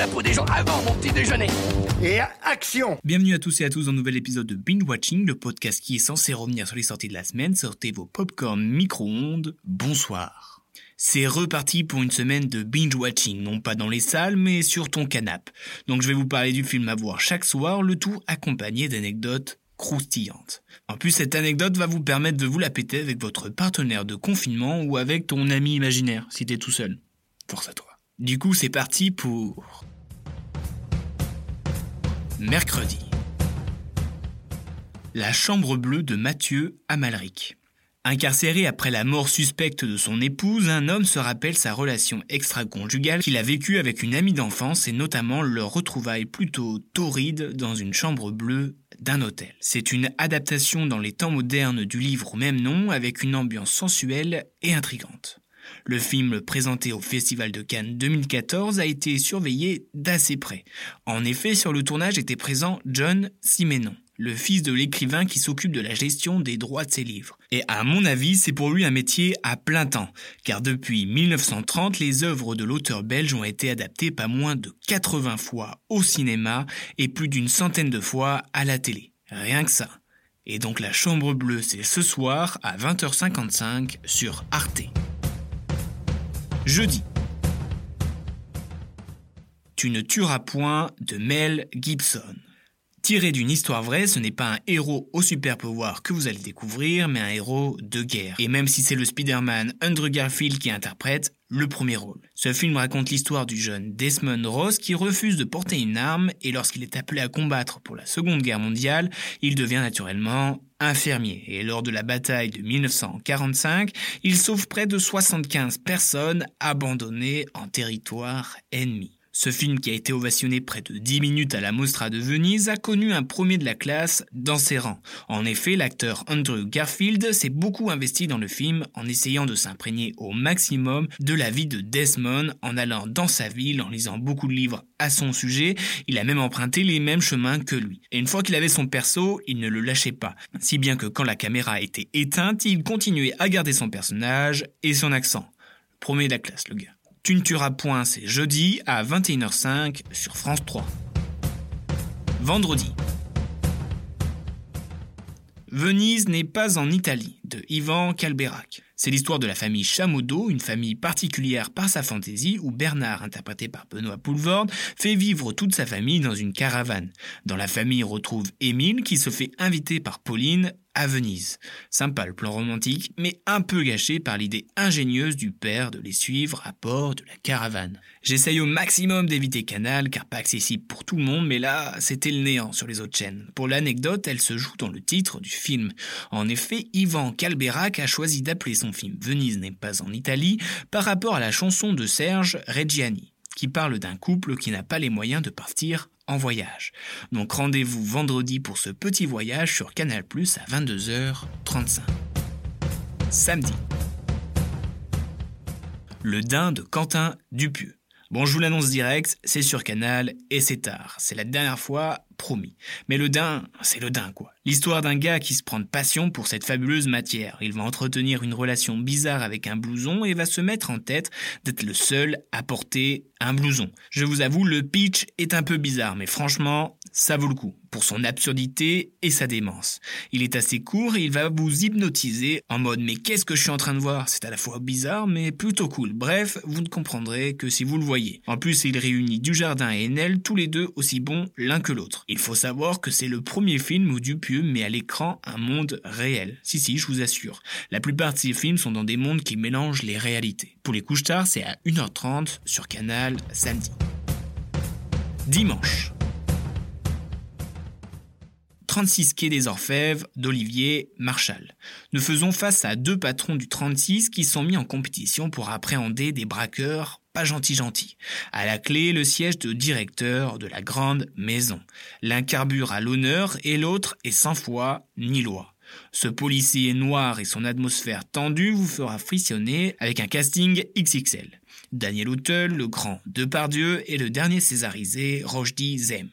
la peau des gens avant mon petit déjeuner. Et action Bienvenue à tous et à tous dans un nouvel épisode de Binge Watching, le podcast qui est censé revenir sur les sorties de la semaine. Sortez vos popcorn micro-ondes. Bonsoir. C'est reparti pour une semaine de binge watching, non pas dans les salles, mais sur ton canapé. Donc je vais vous parler du film à voir chaque soir, le tout accompagné d'anecdotes croustillantes. En plus, cette anecdote va vous permettre de vous la péter avec votre partenaire de confinement ou avec ton ami imaginaire, si t'es tout seul. Force à toi. Du coup, c'est parti pour... Mercredi. La chambre bleue de Mathieu Amalric. Incarcéré après la mort suspecte de son épouse, un homme se rappelle sa relation extra-conjugale qu'il a vécue avec une amie d'enfance et notamment leur retrouvaille plutôt torride dans une chambre bleue d'un hôtel. C'est une adaptation dans les temps modernes du livre au même nom avec une ambiance sensuelle et intrigante. Le film présenté au Festival de Cannes 2014 a été surveillé d'assez près. En effet, sur le tournage était présent John Simenon, le fils de l'écrivain qui s'occupe de la gestion des droits de ses livres. Et à mon avis, c'est pour lui un métier à plein temps, car depuis 1930, les œuvres de l'auteur belge ont été adaptées pas moins de 80 fois au cinéma et plus d'une centaine de fois à la télé. Rien que ça. Et donc la Chambre Bleue, c'est ce soir à 20h55 sur Arte. Jeudi. Tu ne tueras point de Mel Gibson. Tiré d'une histoire vraie, ce n'est pas un héros au super pouvoir que vous allez découvrir, mais un héros de guerre. Et même si c'est le Spider-Man Andrew Garfield qui interprète le premier rôle. Ce film raconte l'histoire du jeune Desmond Ross qui refuse de porter une arme et lorsqu'il est appelé à combattre pour la Seconde Guerre mondiale, il devient naturellement infirmier. Et lors de la bataille de 1945, il sauve près de 75 personnes abandonnées en territoire ennemi. Ce film, qui a été ovationné près de 10 minutes à la Mostra de Venise, a connu un premier de la classe dans ses rangs. En effet, l'acteur Andrew Garfield s'est beaucoup investi dans le film en essayant de s'imprégner au maximum de la vie de Desmond en allant dans sa ville, en lisant beaucoup de livres à son sujet. Il a même emprunté les mêmes chemins que lui. Et une fois qu'il avait son perso, il ne le lâchait pas. Si bien que quand la caméra était éteinte, il continuait à garder son personnage et son accent. premier de la classe, le gars. Tu ne tueras point, c'est jeudi à 21h05 sur France 3. Vendredi. Venise n'est pas en Italie, de Ivan Calberac. C'est l'histoire de la famille Chamodo, une famille particulière par sa fantaisie, où Bernard, interprété par Benoît Poulvorde, fait vivre toute sa famille dans une caravane. Dans la famille, retrouve Émile, qui se fait inviter par Pauline à Venise. Sympa le plan romantique, mais un peu gâché par l'idée ingénieuse du père de les suivre à bord de la caravane. J'essaye au maximum d'éviter Canal, car pas accessible pour tout le monde, mais là, c'était le néant sur les autres chaînes. Pour l'anecdote, elle se joue dans le titre du film. En effet, Ivan Calberac a choisi d'appeler son film Venise n'est pas en Italie par rapport à la chanson de Serge Reggiani, qui parle d'un couple qui n'a pas les moyens de partir voyage. Donc rendez-vous vendredi pour ce petit voyage sur Canal Plus à 22h35. Samedi. Le Dain de Quentin Dupieux. Bon, je vous l'annonce direct, c'est sur Canal et c'est tard. C'est la dernière fois, promis. Mais le Dain, c'est le Dain quoi. L'histoire d'un gars qui se prend de passion pour cette fabuleuse matière. Il va entretenir une relation bizarre avec un blouson et va se mettre en tête d'être le seul à porter un blouson. Je vous avoue, le pitch est un peu bizarre, mais franchement, ça vaut le coup pour son absurdité et sa démence. Il est assez court et il va vous hypnotiser en mode mais qu'est-ce que je suis en train de voir? C'est à la fois bizarre mais plutôt cool. Bref, vous ne comprendrez que si vous le voyez. En plus, il réunit Dujardin et Enel, tous les deux aussi bons l'un que l'autre. Il faut savoir que c'est le premier film où Dupieux met à l'écran un monde réel. Si si, je vous assure. La plupart de ces films sont dans des mondes qui mélangent les réalités. Pour les couches tard, c'est à 1h30 sur Canal samedi. Dimanche. 36 quai des Orfèvres d'Olivier Marchal. Nous faisons face à deux patrons du 36 qui sont mis en compétition pour appréhender des braqueurs pas gentils gentils. À la clé, le siège de directeur de la grande maison. L'un carbure à l'honneur et l'autre est sans foi ni loi. Ce policier noir et son atmosphère tendue vous fera frissonner avec un casting XXL. Daniel Auteuil, le grand Depardieu et le dernier césarisé, Rochdi Zem.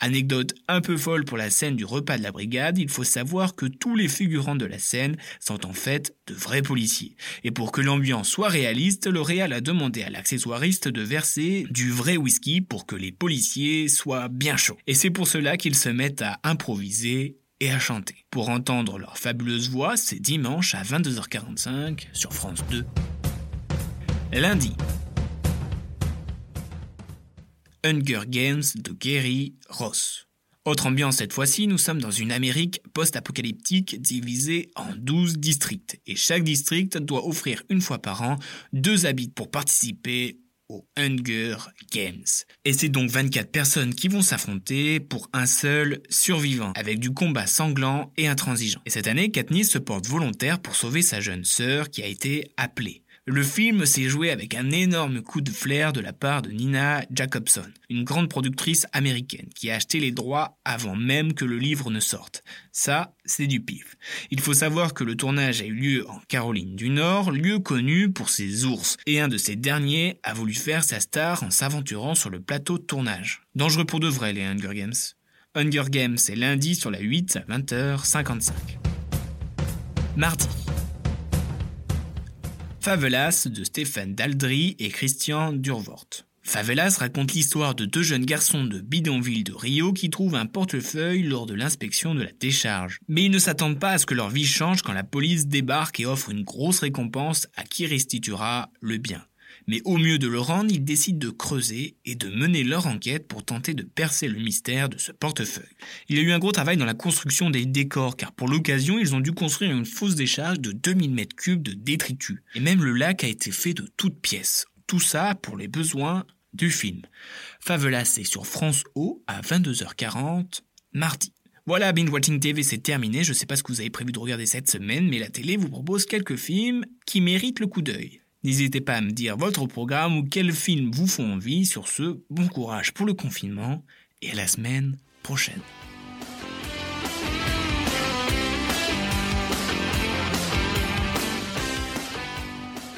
Anecdote un peu folle pour la scène du repas de la brigade, il faut savoir que tous les figurants de la scène sont en fait de vrais policiers. Et pour que l'ambiance soit réaliste, le réal a demandé à l'accessoiriste de verser du vrai whisky pour que les policiers soient bien chauds. Et c'est pour cela qu'ils se mettent à improviser et à chanter. Pour entendre leur fabuleuse voix, c'est dimanche à 22h45 sur France 2. Lundi. Hunger Games de Gary Ross. Autre ambiance cette fois-ci, nous sommes dans une Amérique post-apocalyptique divisée en 12 districts. Et chaque district doit offrir une fois par an deux habits pour participer aux Hunger Games. Et c'est donc 24 personnes qui vont s'affronter pour un seul survivant, avec du combat sanglant et intransigeant. Et cette année, Katniss se porte volontaire pour sauver sa jeune sœur qui a été appelée. Le film s'est joué avec un énorme coup de flair de la part de Nina Jacobson, une grande productrice américaine qui a acheté les droits avant même que le livre ne sorte. Ça, c'est du pif. Il faut savoir que le tournage a eu lieu en Caroline du Nord, lieu connu pour ses ours, et un de ces derniers a voulu faire sa star en s'aventurant sur le plateau de tournage. Dangereux pour de vrai les Hunger Games. Hunger Games c'est lundi sur la 8 à 20h55. Mardi. Favelas de Stéphane Daldry et Christian Durvort. Favelas raconte l'histoire de deux jeunes garçons de bidonville de Rio qui trouvent un portefeuille lors de l'inspection de la décharge. Mais ils ne s'attendent pas à ce que leur vie change quand la police débarque et offre une grosse récompense à qui restituera le bien. Mais au mieux de le rendre, ils décident de creuser et de mener leur enquête pour tenter de percer le mystère de ce portefeuille. Il y a eu un gros travail dans la construction des décors, car pour l'occasion, ils ont dû construire une fosse décharge de 2000 m3 de détritus. Et même le lac a été fait de toutes pièces. Tout ça pour les besoins du film. Favelas est sur France O à 22h40 mardi. Voilà, Binge Watching TV, c'est terminé. Je sais pas ce que vous avez prévu de regarder cette semaine, mais la télé vous propose quelques films qui méritent le coup d'œil. N'hésitez pas à me dire votre programme ou quels films vous font envie. Sur ce, bon courage pour le confinement et à la semaine prochaine.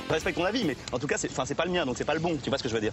Je respecte ton avis, mais en tout cas, c'est pas le mien, donc c'est pas le bon. Tu vois ce que je veux dire?